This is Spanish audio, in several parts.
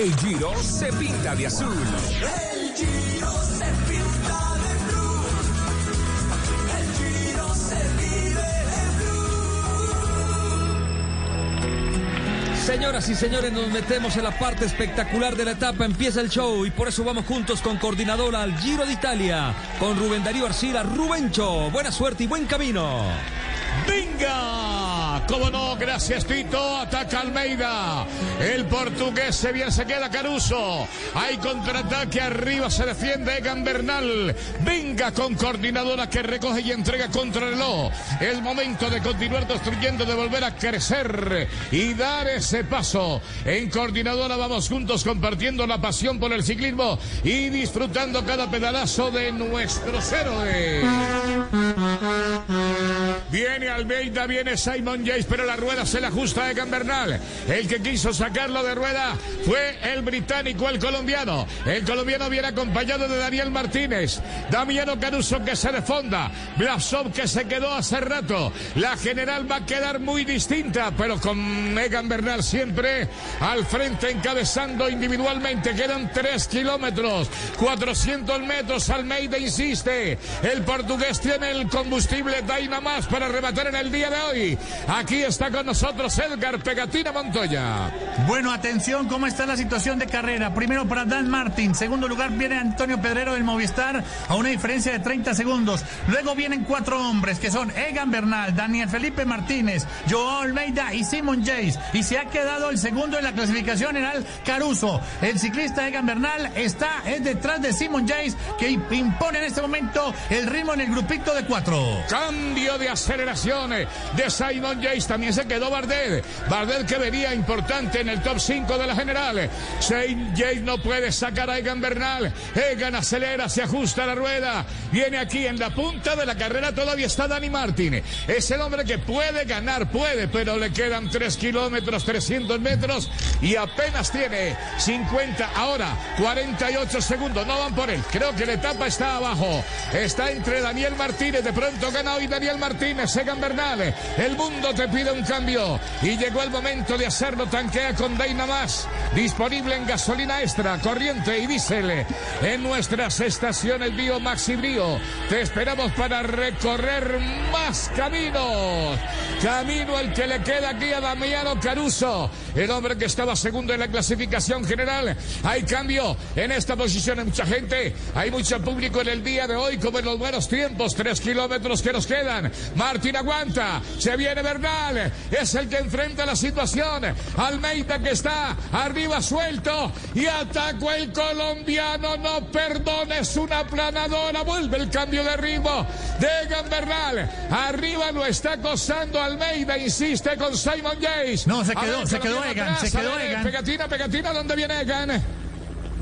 El Giro se pinta de azul. El Giro se pinta de blue. El Giro se vive de blue. Señoras y señores, nos metemos en la parte espectacular de la etapa. Empieza el show y por eso vamos juntos con coordinadora al Giro de Italia, con Rubén Darío Arcila. Rubencho, buena suerte y buen camino. ¡Venga! ¿Cómo no? Gracias, Tito. Ataca Almeida. El portugués se bien se queda Caruso. Hay contraataque arriba, se defiende Egan Bernal. Venga con coordinadora que recoge y entrega contra el reloj. El momento de continuar destruyendo, de volver a crecer y dar ese paso. En coordinadora vamos juntos compartiendo la pasión por el ciclismo y disfrutando cada pedalazo de nuestros héroes. Viene Almeida, viene Simon Pero la rueda se le ajusta a Egan Bernal. El que quiso sacarlo de rueda fue el británico, el colombiano. El colombiano viene acompañado de Daniel Martínez. Damiano Caruso que se defonda. Blasov que se quedó hace rato. La general va a quedar muy distinta, pero con Egan Bernal siempre al frente encabezando individualmente. Quedan tres kilómetros, 400 metros. Almeida insiste. El portugués tiene el combustible Dynamax para rematar en el día de hoy. Aquí está con nosotros Edgar Pegatina Montoya. Bueno, atención, ¿cómo está la situación de carrera? Primero para Dan Martin, segundo lugar viene Antonio Pedrero del Movistar a una diferencia de 30 segundos. Luego vienen cuatro hombres que son Egan Bernal, Daniel Felipe Martínez, Joao Almeida y Simon Jace. Y se ha quedado el segundo en la clasificación general Caruso. El ciclista Egan Bernal está es detrás de Simon Jace que impone en este momento el ritmo en el grupito de cuatro. Cambio de aceleración de Simon También se quedó Bardet. Bardet que venía importante en el top 5 de la general. Simon Yates no puede sacar a Egan Bernal. Egan acelera, se ajusta la rueda. Viene aquí en la punta de la carrera. Todavía está Dani Martin. Es el hombre que puede ganar, puede, pero le quedan 3 kilómetros, 300 metros y apenas tiene 50, ahora 48 segundos. No van por él. Creo que la etapa está abajo. Está entre Daniel Martínez. De pronto gana hoy Daniel Martínez. Egan Bernal. El mundo te pide un cambio. Y llegó el momento de hacerlo. Tanquea con Dynamax. Disponible en gasolina extra, corriente y diésel. En nuestras estaciones Bio Maxi Brio. Te esperamos para recorrer más caminos. Camino el que le queda aquí a Damiano Caruso. El hombre que estaba segundo en la clasificación general. Hay cambio en esta posición. Hay mucha gente. Hay mucho público en el día de hoy, como en los buenos tiempos. Tres kilómetros que nos quedan. Martín aguanta. Se viene Bernal. Es el que enfrenta la situación. Almeida que está arriba suelto. Y atacó el colombiano. No perdones una planadora. Vuelve el cambio de ritmo de Egan Bernal. Arriba lo está acosando Almeida. Insiste con Simon Yates. No, se quedó, ver, se quedó Egan, se quedó Egan. Pegatina, pegatina. ¿Dónde viene Egan?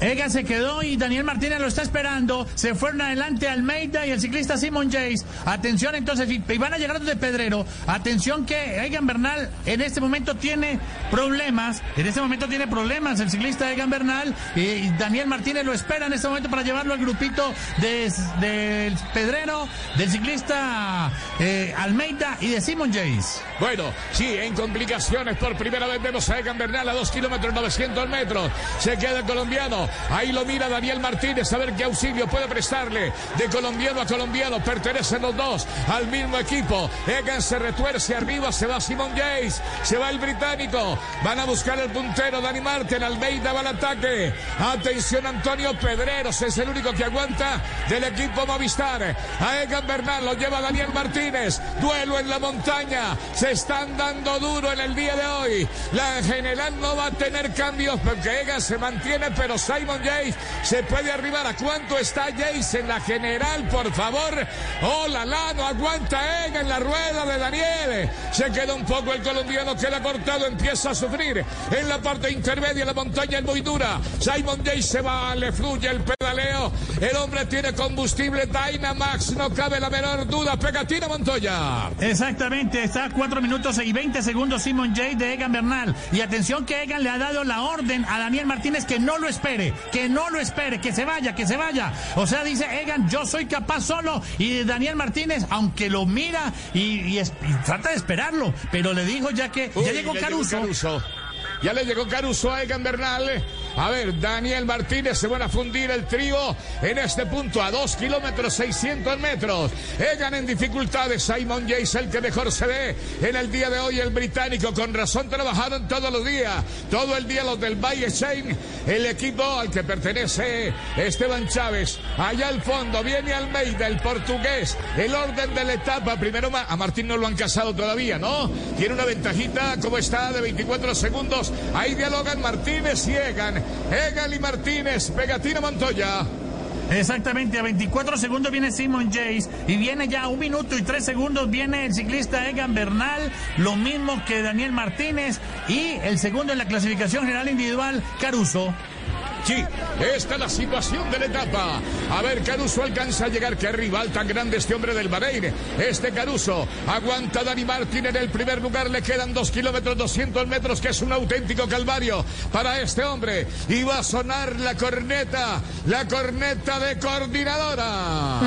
Egan se quedó y Daniel Martínez lo está esperando. Se fueron adelante Almeida y el ciclista Simon Jace. Atención entonces, y van a llegar de Pedrero. Atención que Egan Bernal en este momento tiene problemas. En este momento tiene problemas el ciclista Egan Bernal. Y Daniel Martínez lo espera en este momento para llevarlo al grupito de- del Pedrero, del ciclista eh, Almeida y de Simon Jace. Bueno, sí, en complicaciones por primera vez vemos a Egan Bernal a 2 kilómetros 900 metros. Se queda el colombiano. Ahí lo mira Daniel Martínez a ver qué auxilio puede prestarle. De colombiano a colombiano pertenecen los dos al mismo equipo. Egan se retuerce arriba, se va Simon Yates, se va el británico. Van a buscar el puntero Dani Martin. Almeida va al ataque. Atención Antonio Pedreros, es el único que aguanta del equipo Movistar. A Egan Bernal lo lleva Daniel Martínez. Duelo en la montaña. Se están dando duro en el día de hoy. La general no va a tener cambios porque Egan se mantiene, pero Simon Yates se puede arribar. ¿A cuánto está Yates en la general? Por favor. Oh, la no aguanta Egan en la rueda de Daniel. Se queda un poco el colombiano que le ha cortado, empieza a sufrir. En la parte intermedia la montaña es muy dura. Simon Yates se va, le fluye el pedaleo. El hombre tiene combustible Dynamax, no cabe la menor duda. Pegatina Montoya. Exactamente, está a 4 minutos y 20 segundos Simon J. de Egan Bernal. Y atención que Egan le ha dado la orden a Daniel Martínez que no lo espere, que no lo espere, que se vaya, que se vaya. O sea, dice Egan, yo soy capaz solo. Y Daniel Martínez, aunque lo mira y, y es- y trata de esperarlo, pero le dijo ya que ya llegó le Caruso. Caruso. Ya le llegó Caruso a Egan Bernal. A ver, Daniel Martínez se van a fundir el trío en este punto a 2 kilómetros 600 metros. Egan en dificultades. Simon Yates el que mejor se ve en el día de hoy. El británico con razón trabajaron todos los días. Todo el día los del Valle Shane. El equipo al que pertenece Esteban Chávez. Allá al fondo viene Almeida, el portugués. El orden de la etapa. Primero a Martín no lo han casado todavía, ¿no? Tiene una ventajita, como está, de 24 segundos. Ahí dialogan Martínez y Egan. Egan y Martínez. Pegatina Montoya. Exactamente, a 24 segundos viene Simon Jace y viene ya a un minuto y tres segundos viene el ciclista Egan Bernal, lo mismo que Daniel Martínez y el segundo en la clasificación general individual, Caruso. Sí, esta es la situación de la etapa. A ver, Caruso alcanza a llegar. Qué rival tan grande este hombre del Bahrein. Este Caruso aguanta Dani Martín en el primer lugar. Le quedan dos kilómetros, 200 metros, que es un auténtico calvario para este hombre. Y va a sonar la corneta, la corneta de coordinadora.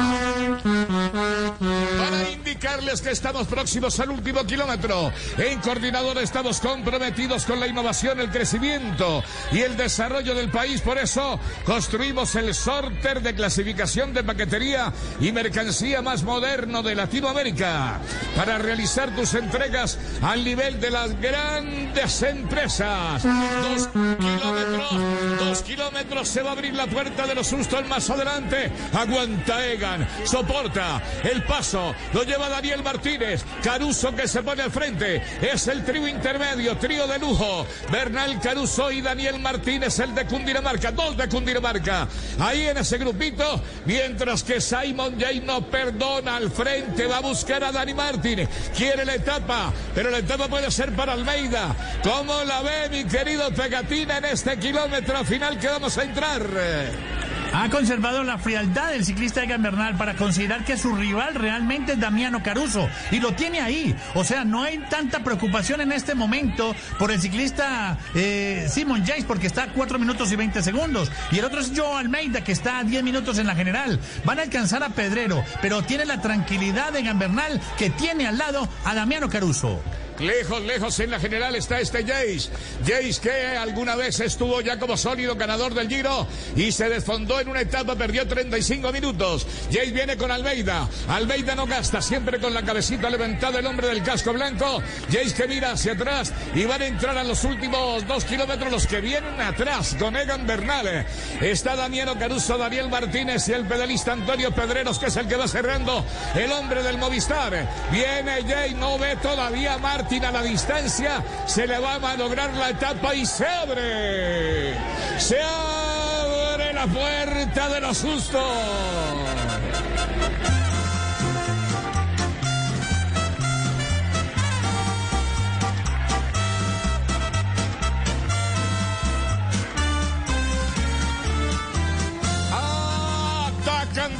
Para indicarles que estamos próximos al último kilómetro. En coordinadora estamos comprometidos con la innovación, el crecimiento y el desarrollo del país por eso construimos el sorter de clasificación de paquetería y mercancía más moderno de Latinoamérica para realizar tus entregas al nivel de las grandes empresas. Dos kilómetros, dos kilómetros se va a abrir la puerta de los sustos más adelante. Aguanta Egan, soporta el paso, lo lleva Daniel Martínez, Caruso que se pone al frente, es el trío intermedio, trío de lujo, Bernal Caruso y Daniel Martínez, el de Cundinamarca dos de Cundinamarca. Ahí en ese grupito, mientras que Simon Jay no perdona al frente, va a buscar a Dani Martín. Quiere la etapa, pero la etapa puede ser para Almeida. ¿Cómo la ve mi querido Pegatina en este kilómetro final que vamos a entrar? Ha conservado la frialdad del ciclista Egan Bernal para considerar que su rival realmente es Damiano Caruso y lo tiene ahí. O sea, no hay tanta preocupación en este momento por el ciclista eh, Simon Jace porque está a 4 minutos y 20 segundos. Y el otro es Joe Almeida que está a 10 minutos en la general. Van a alcanzar a Pedrero, pero tiene la tranquilidad de Egan Bernal que tiene al lado a Damiano Caruso. Lejos, lejos en la general está este Jace. Jace que alguna vez estuvo ya como sólido ganador del Giro y se desfondó en una etapa, perdió 35 minutos. Jace viene con Almeida. Almeida no gasta, siempre con la cabecita levantada el hombre del casco blanco. Jace que mira hacia atrás y van a entrar a los últimos dos kilómetros los que vienen atrás con Egan Bernal. Está Daniel Caruso, Daniel Martínez y el pedalista Antonio Pedreros que es el que va cerrando el hombre del Movistar. Viene Jace, no ve todavía Martínez a la distancia, se le va a lograr la etapa y se abre. Se abre la puerta de los sustos.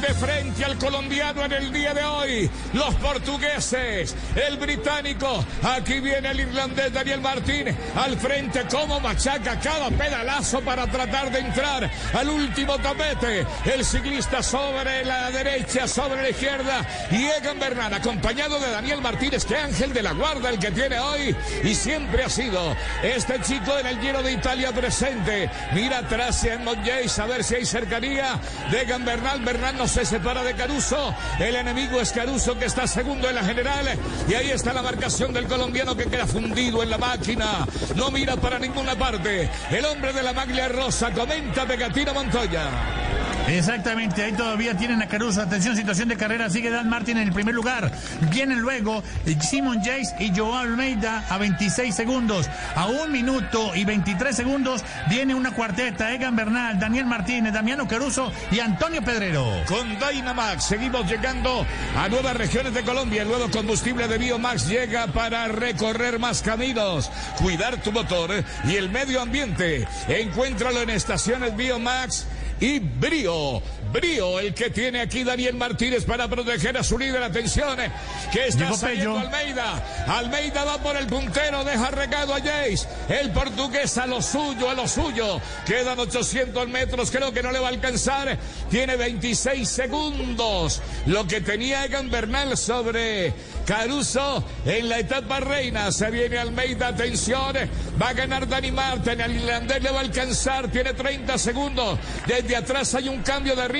de frente al colombiano en el día de hoy. Los portugueses, el británico, aquí viene el irlandés Daniel Martín al frente como machaca cada pedalazo para tratar de entrar al último tapete. El ciclista sobre la derecha, sobre la izquierda y Egan Bernal acompañado de Daniel Martínez, que ángel de la guarda el que tiene hoy y siempre ha sido este chico en el Giro de Italia presente. Mira atrás en Monjays a ver si hay cercanía de Egan Bernal. Bernal no se separa de Caruso. El enemigo es Caruso que está segundo en la general. Y ahí está la marcación del colombiano que queda fundido en la máquina. No mira para ninguna parte. El hombre de la maglia rosa comenta Pegatina Montoya. Exactamente, ahí todavía tienen a Caruso. Atención, situación de carrera. Sigue Dan Martin en el primer lugar. Vienen luego Simon Jace y Joao Almeida a 26 segundos. A un minuto y 23 segundos viene una cuarteta. Egan Bernal, Daniel Martínez, Damiano Caruso y Antonio Pedrero. Con Dynamax seguimos llegando a nuevas regiones de Colombia. El nuevo combustible de Biomax llega para recorrer más caminos, cuidar tu motor y el medio ambiente. Encuéntralo en estaciones Biomax y brío. Brío el que tiene aquí Daniel Martínez para proteger a su líder. Atención, eh, que está saliendo. Almeida. Almeida va por el puntero, deja regado a Jace. El portugués a lo suyo, a lo suyo. Quedan 800 metros, creo que no le va a alcanzar. Tiene 26 segundos. Lo que tenía Egan Bernal sobre Caruso en la etapa reina. Se viene Almeida, atención. Va a ganar Dani Martin. El irlandés le va a alcanzar. Tiene 30 segundos. Desde atrás hay un cambio de ritmo.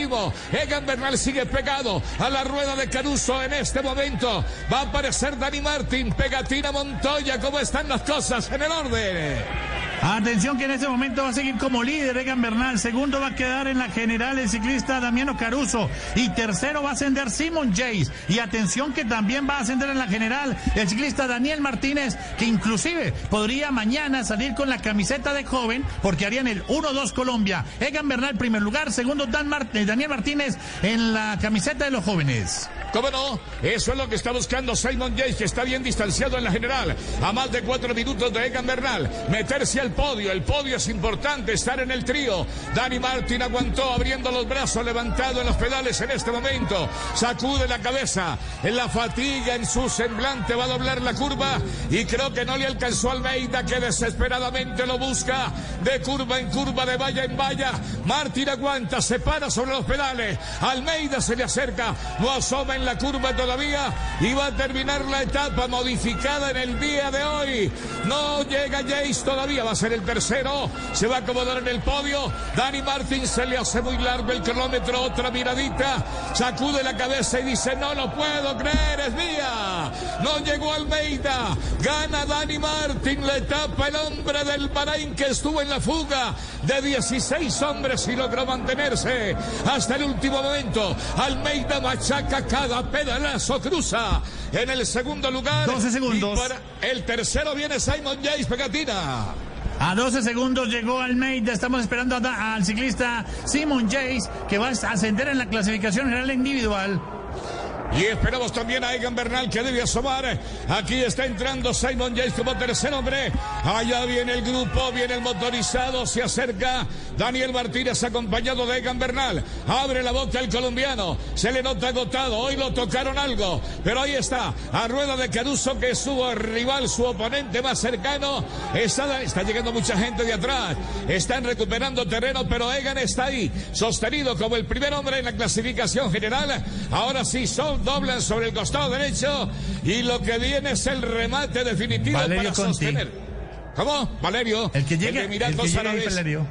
Egan Bernal sigue pegado a la rueda de Caruso en este momento. Va a aparecer Dani Martin. Pegatina Montoya. ¿Cómo están las cosas en el orden? Atención que en este momento va a seguir como líder Egan Bernal. Segundo va a quedar en la general el ciclista Damiano Caruso. Y tercero va a ascender Simon Jace. Y atención que también va a ascender en la general el ciclista Daniel Martínez, que inclusive podría mañana salir con la camiseta de joven porque harían el 1-2 Colombia. Egan Bernal primer lugar, segundo Dan eh, Daniel Martínez en la camiseta de los jóvenes. ¿Cómo no? Eso es lo que está buscando Simon Yates, que está bien distanciado en la general. A más de cuatro minutos de Egan Bernal. Meterse al podio. El podio es importante, estar en el trío. Dani Martin aguantó abriendo los brazos, levantado en los pedales en este momento. Sacude la cabeza. En la fatiga en su semblante va a doblar la curva. Y creo que no le alcanzó Almeida, que desesperadamente lo busca. De curva en curva, de valla en valla. Martin aguanta, se para sobre los pedales. Almeida se le acerca. No asoma en la curva todavía. Y va a terminar la etapa modificada en el día de hoy. No llega Jace todavía. Va a ser el tercero. Se va a acomodar en el podio. Dani Martin se le hace muy largo el cronómetro. Otra miradita. Sacude la cabeza y dice: No lo puedo creer, es mía. No llegó Almeida. Gana Dani Martin la etapa. El hombre del Bahrein que estuvo en la fuga de 16 hombres y logró mantenerse hasta el último momento. Almeida machaca cada pedalazo, cruza en el segundo lugar. 12 segundos. Y para el tercero viene Simon Jace Pegatina. A 12 segundos llegó Almeida. Estamos esperando al ciclista Simon Jace, que va a ascender en la clasificación general individual. Y esperamos también a Egan Bernal que debe asomar. Aquí está entrando Simon Yates como tercer hombre. Allá viene el grupo, viene el motorizado, se acerca Daniel Martínez acompañado de Egan Bernal. Abre la boca el colombiano, se le nota agotado. Hoy lo tocaron algo, pero ahí está, a rueda de Caruso que es su rival, su oponente más cercano. Está, está llegando mucha gente de atrás. Están recuperando terreno, pero Egan está ahí, sostenido como el primer hombre en la clasificación general. Ahora sí, son doblan sobre el costado derecho y lo que viene es el remate definitivo Valerio para Conti. sostener. ¿Cómo? Valerio. El que de llega, el que llega ahí, Árabes. Valerio.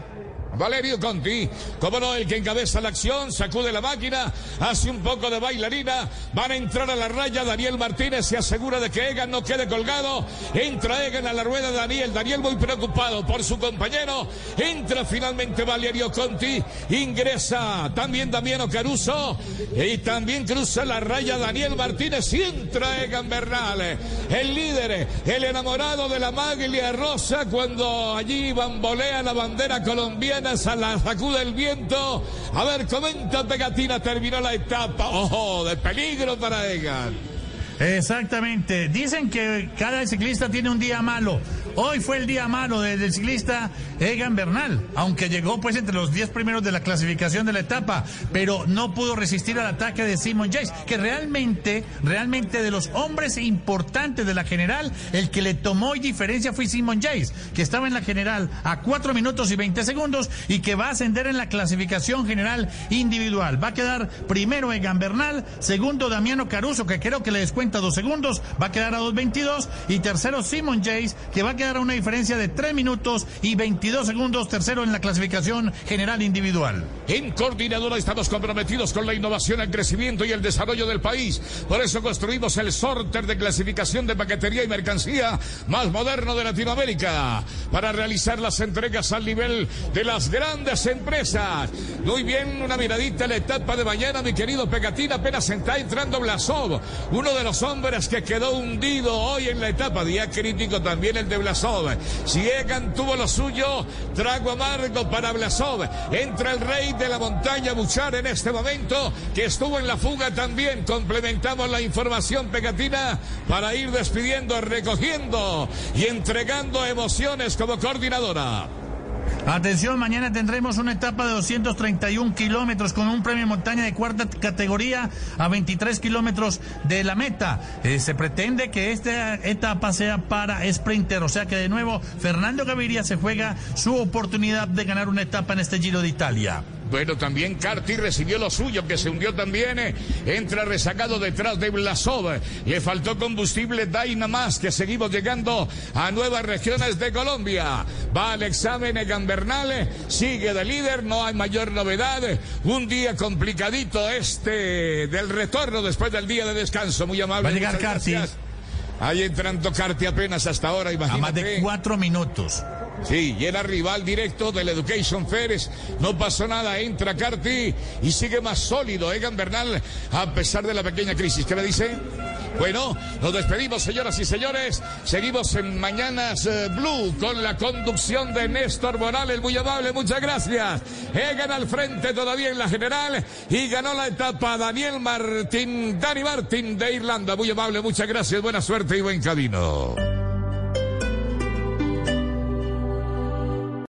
Valerio Conti, como no, el que encabeza la acción, sacude la máquina, hace un poco de bailarina, van a entrar a la raya, Daniel Martínez se asegura de que Egan no quede colgado, entra Egan a la rueda Daniel, Daniel muy preocupado por su compañero, entra finalmente Valerio Conti, ingresa también Damiano Caruso y también cruza la raya Daniel Martínez y entra Egan Bernal, el líder, el enamorado de la maglia rosa cuando allí bambolea la bandera colombiana, se la sacude el viento. A ver, comenta Pegatina, terminó la etapa. Ojo, de peligro para Egan. Exactamente. Dicen que cada ciclista tiene un día malo. Hoy fue el día malo del, ciclista Egan Bernal, aunque llegó pues entre los 10 primeros de la clasificación de la etapa, pero no pudo resistir al ataque de Simon Jace, que realmente, realmente de los hombres importantes de la general, el que le tomó diferencia fue Simon Jace, que estaba en la general a 4 minutos y 20 segundos y que va a ascender en la clasificación general individual. Va a quedar primero Egan Bernal, segundo Damiano Caruso, que creo que le descuenta dos segundos, va a quedar a 2.22 y tercero Simon Jace, que va a quedar a una diferencia de 3 minutos y 22 segundos, tercero en la clasificación general individual. En Coordinadora estamos comprometidos con la innovación, el crecimiento y el desarrollo del país. Por eso construimos el sorter de clasificación de paquetería y mercancía más moderno de Latinoamérica para realizar las entregas al nivel de las grandes empresas. Muy bien, una miradita a la etapa de mañana, mi querido Pegatina, apenas está entrando Blasov, uno de los hombres que quedó hundido hoy en la etapa. Día crítico también el de Blasov. Si Egan tuvo lo suyo, trago amargo para Blasov. Entra el rey de la montaña Buchar en este momento, que estuvo en la fuga también. Complementamos la información pegatina para ir despidiendo, recogiendo y entregando emociones como coordinadora. Atención, mañana tendremos una etapa de 231 kilómetros con un premio montaña de cuarta categoría a 23 kilómetros de la meta. Eh, se pretende que esta etapa sea para sprinter, o sea que de nuevo Fernando Gaviria se juega su oportunidad de ganar una etapa en este Giro de Italia. Bueno, también Carti recibió lo suyo, que se hundió también. eh, entra rezagado detrás de Blasov. Le faltó combustible Daina más, que seguimos llegando a nuevas regiones de Colombia. Va al examen Egan Bernal, eh, sigue de líder, no hay mayor novedad. Un día complicadito este del retorno después del día de descanso. Muy amable. Va a llegar Carti. Ahí entrando Carti apenas hasta ahora, A imagínate. más de cuatro minutos. Sí, y era rival directo del Education Fares. No pasó nada, entra Carti y sigue más sólido Egan Bernal a pesar de la pequeña crisis. ¿Qué me dice? Bueno, nos despedimos, señoras y señores. Seguimos en Mañanas eh, Blue con la conducción de Néstor Morales. Muy amable, muchas gracias. Egan al frente todavía en la general y ganó la etapa Daniel Martín, Dani Martín de Irlanda. Muy amable, muchas gracias. Buena suerte y buen camino.